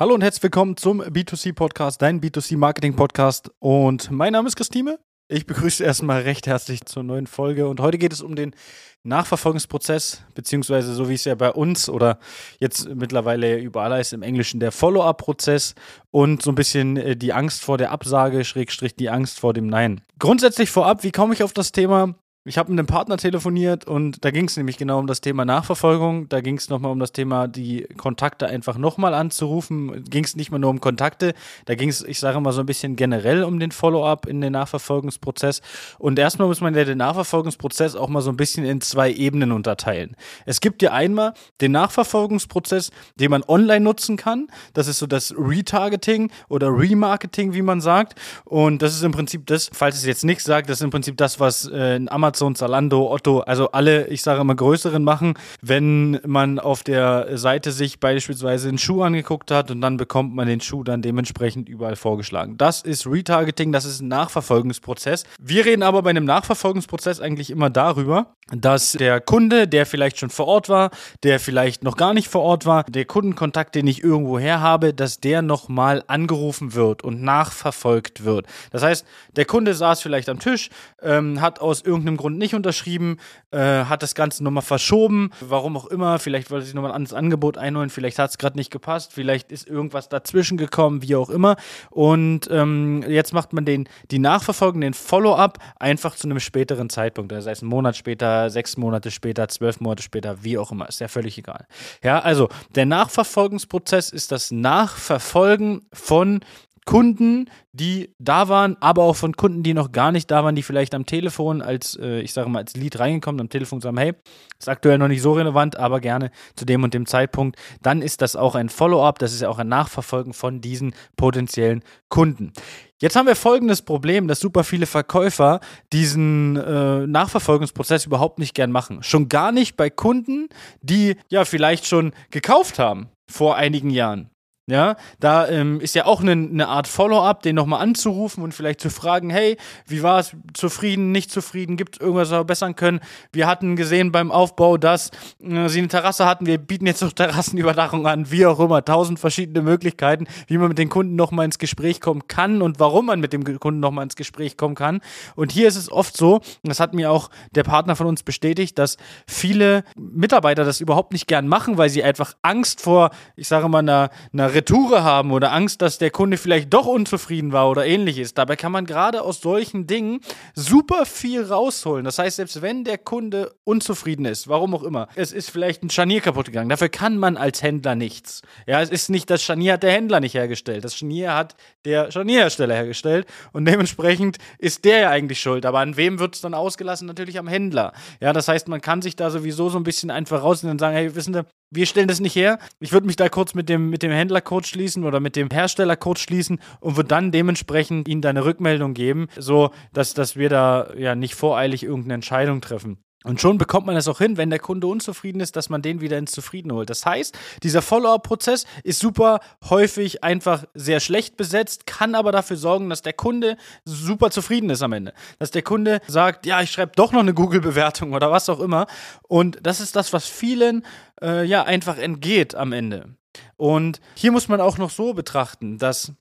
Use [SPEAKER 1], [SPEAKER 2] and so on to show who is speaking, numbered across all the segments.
[SPEAKER 1] Hallo und herzlich willkommen zum B2C Podcast, dein B2C Marketing Podcast. Und mein Name ist Christine. Ich begrüße erstmal recht herzlich zur neuen Folge. Und heute geht es um den Nachverfolgungsprozess, beziehungsweise so wie es ja bei uns oder jetzt mittlerweile überall heißt im Englischen der Follow-up-Prozess und so ein bisschen äh, die Angst vor der Absage, Schrägstrich die Angst vor dem Nein. Grundsätzlich vorab, wie komme ich auf das Thema? Ich habe mit einem Partner telefoniert und da ging es nämlich genau um das Thema Nachverfolgung. Da ging es nochmal um das Thema, die Kontakte einfach nochmal anzurufen. Ging es nicht mehr nur um Kontakte, da ging es, ich sage mal, so ein bisschen generell um den Follow-up in den Nachverfolgungsprozess. Und erstmal muss man ja den Nachverfolgungsprozess auch mal so ein bisschen in zwei Ebenen unterteilen. Es gibt ja einmal den Nachverfolgungsprozess, den man online nutzen kann. Das ist so das Retargeting oder Remarketing, wie man sagt. Und das ist im Prinzip das, falls es jetzt nichts sagt, das ist im Prinzip das, was äh, Amazon Amazon, Zalando, Otto, also alle, ich sage immer größeren machen, wenn man auf der Seite sich beispielsweise einen Schuh angeguckt hat und dann bekommt man den Schuh dann dementsprechend überall vorgeschlagen. Das ist Retargeting, das ist ein Nachverfolgungsprozess. Wir reden aber bei einem Nachverfolgungsprozess eigentlich immer darüber, dass der Kunde, der vielleicht schon vor Ort war, der vielleicht noch gar nicht vor Ort war, der Kundenkontakt, den ich irgendwo her habe, dass der nochmal angerufen wird und nachverfolgt wird. Das heißt, der Kunde saß vielleicht am Tisch, ähm, hat aus irgendeinem Grund nicht unterschrieben, äh, hat das Ganze nochmal verschoben, warum auch immer, vielleicht wollte sich nochmal ein anderes Angebot einholen, vielleicht hat es gerade nicht gepasst, vielleicht ist irgendwas dazwischen gekommen, wie auch immer. Und ähm, jetzt macht man den, die Nachverfolgung, den Follow-up einfach zu einem späteren Zeitpunkt, das heißt einen Monat später, sechs Monate später, zwölf Monate später, wie auch immer, ist ja völlig egal. Ja, also der Nachverfolgungsprozess ist das Nachverfolgen von Kunden, die da waren, aber auch von Kunden, die noch gar nicht da waren, die vielleicht am Telefon als, äh, ich sage mal, als Lead reingekommen, am Telefon sagen, hey, ist aktuell noch nicht so relevant, aber gerne zu dem und dem Zeitpunkt. Dann ist das auch ein Follow-up, das ist ja auch ein Nachverfolgen von diesen potenziellen Kunden. Jetzt haben wir folgendes Problem, dass super viele Verkäufer diesen äh, Nachverfolgungsprozess überhaupt nicht gern machen. Schon gar nicht bei Kunden, die ja vielleicht schon gekauft haben vor einigen Jahren. Ja, da ähm, ist ja auch eine, eine Art Follow-up, den nochmal anzurufen und vielleicht zu fragen, hey, wie war es, zufrieden, nicht zufrieden, gibt es irgendwas, was wir verbessern können? Wir hatten gesehen beim Aufbau, dass äh, sie eine Terrasse hatten, wir bieten jetzt noch Terrassenüberdachung an, wie auch immer, tausend verschiedene Möglichkeiten, wie man mit den Kunden nochmal ins Gespräch kommen kann und warum man mit dem Kunden nochmal ins Gespräch kommen kann. Und hier ist es oft so, das hat mir auch der Partner von uns bestätigt, dass viele Mitarbeiter das überhaupt nicht gern machen, weil sie einfach Angst vor, ich sage mal, einer, einer Retoure haben oder Angst, dass der Kunde vielleicht doch unzufrieden war oder ähnliches. Dabei kann man gerade aus solchen Dingen super viel rausholen. Das heißt, selbst wenn der Kunde unzufrieden ist, warum auch immer, es ist vielleicht ein Scharnier kaputt gegangen, dafür kann man als Händler nichts. Ja, es ist nicht, das Scharnier hat der Händler nicht hergestellt. Das Scharnier hat der Scharnierhersteller hergestellt und dementsprechend ist der ja eigentlich schuld. Aber an wem wird es dann ausgelassen? Natürlich am Händler. Ja, das heißt, man kann sich da sowieso so ein bisschen einfach rausnehmen und sagen, hey, wissen Sie, wir stellen das nicht her. Ich würde mich da kurz mit dem, mit dem Händler kurz schließen oder mit dem Hersteller kurz schließen und würde dann dementsprechend ihnen da eine Rückmeldung geben, so dass, dass wir da ja nicht voreilig irgendeine Entscheidung treffen. Und schon bekommt man es auch hin, wenn der Kunde unzufrieden ist, dass man den wieder ins Zufrieden holt. Das heißt, dieser Follow-up-Prozess ist super häufig einfach sehr schlecht besetzt, kann aber dafür sorgen, dass der Kunde super zufrieden ist am Ende. Dass der Kunde sagt, ja, ich schreibe doch noch eine Google-Bewertung oder was auch immer. Und das ist das, was vielen äh, ja einfach entgeht am Ende. Und hier muss man auch noch so betrachten, dass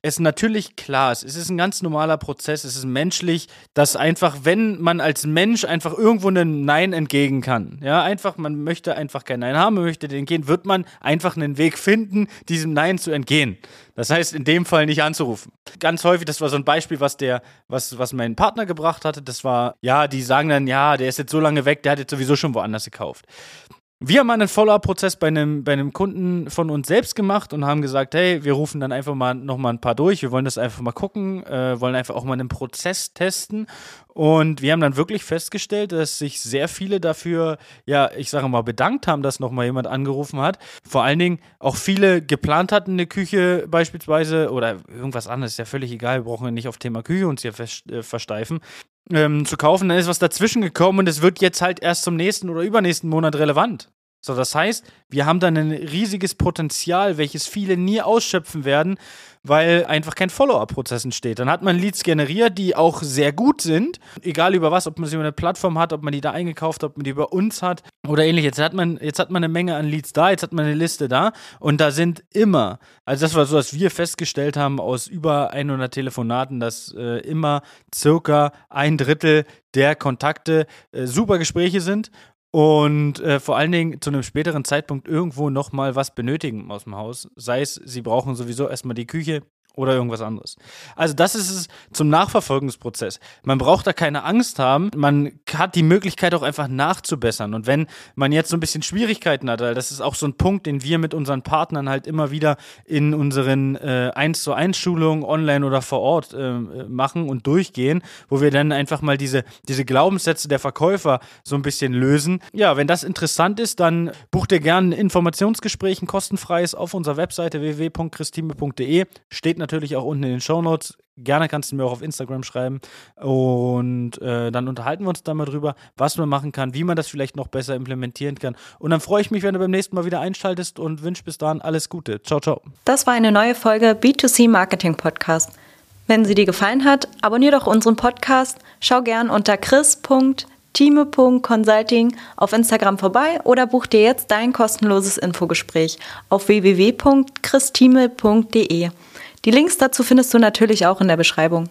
[SPEAKER 1] es natürlich klar ist, es ist ein ganz normaler Prozess, es ist menschlich, dass einfach, wenn man als Mensch einfach irgendwo ein Nein entgegen kann, ja, einfach, man möchte einfach kein Nein haben, man möchte den gehen, wird man einfach einen Weg finden, diesem Nein zu entgehen. Das heißt, in dem Fall nicht anzurufen. Ganz häufig, das war so ein Beispiel, was der, was, was mein Partner gebracht hatte, das war, ja, die sagen dann, ja, der ist jetzt so lange weg, der hat jetzt sowieso schon woanders gekauft. Wir haben einen Follow-up-Prozess bei einem, bei einem Kunden von uns selbst gemacht und haben gesagt, hey, wir rufen dann einfach mal noch mal ein paar durch. Wir wollen das einfach mal gucken, äh, wollen einfach auch mal einen Prozess testen. Und wir haben dann wirklich festgestellt, dass sich sehr viele dafür, ja, ich sage mal, bedankt haben, dass noch mal jemand angerufen hat. Vor allen Dingen auch viele geplant hatten, eine Küche beispielsweise oder irgendwas anderes, ist ja völlig egal. Wir brauchen ja nicht auf Thema Küche uns hier äh, versteifen ähm, zu kaufen, dann ist was dazwischen gekommen und es wird jetzt halt erst zum nächsten oder übernächsten Monat relevant. So, das heißt, wir haben dann ein riesiges Potenzial, welches viele nie ausschöpfen werden, weil einfach kein Follow-up-Prozess entsteht. Dann hat man Leads generiert, die auch sehr gut sind, egal über was, ob man sie über eine Plattform hat, ob man die da eingekauft hat, ob man die über uns hat oder ähnlich. Jetzt hat man, jetzt hat man eine Menge an Leads da, jetzt hat man eine Liste da und da sind immer, also das war so, was wir festgestellt haben aus über 100 Telefonaten, dass äh, immer circa ein Drittel der Kontakte äh, super Gespräche sind und äh, vor allen Dingen zu einem späteren Zeitpunkt irgendwo nochmal was benötigen aus dem Haus. Sei es, sie brauchen sowieso erstmal die Küche, oder irgendwas anderes. Also das ist es zum Nachverfolgungsprozess. Man braucht da keine Angst haben. Man hat die Möglichkeit auch einfach nachzubessern. Und wenn man jetzt so ein bisschen Schwierigkeiten hat, weil das ist auch so ein Punkt, den wir mit unseren Partnern halt immer wieder in unseren äh, 1 zu 1 Schulungen online oder vor Ort äh, machen und durchgehen, wo wir dann einfach mal diese, diese Glaubenssätze der Verkäufer so ein bisschen lösen. Ja, wenn das interessant ist, dann bucht ihr gerne ein Informationsgespräch, ein kostenfreies auf unserer Webseite www.christime.de. Steht natürlich natürlich auch unten in den Show Notes. Gerne kannst du mir auch auf Instagram schreiben. Und äh, dann unterhalten wir uns da mal drüber, was man machen kann, wie man das vielleicht noch besser implementieren kann. Und dann freue ich mich, wenn du beim nächsten Mal wieder einschaltest und wünsche bis dahin alles Gute. Ciao, ciao.
[SPEAKER 2] Das war eine neue Folge B2C Marketing Podcast. Wenn sie dir gefallen hat, abonniere doch unseren Podcast. Schau gern unter chris.time.consulting auf Instagram vorbei oder buch dir jetzt dein kostenloses Infogespräch auf www.christime.de. Die Links dazu findest du natürlich auch in der Beschreibung.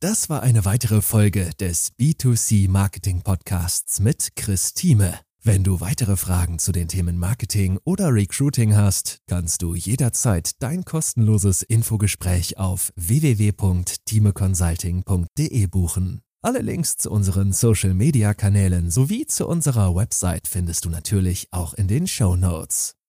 [SPEAKER 3] Das war eine weitere Folge des B2C Marketing Podcasts mit Chris Thieme. Wenn du weitere Fragen zu den Themen Marketing oder Recruiting hast, kannst du jederzeit dein kostenloses Infogespräch auf www.timeconsulting.de buchen. Alle Links zu unseren Social Media Kanälen sowie zu unserer Website findest du natürlich auch in den Show Notes.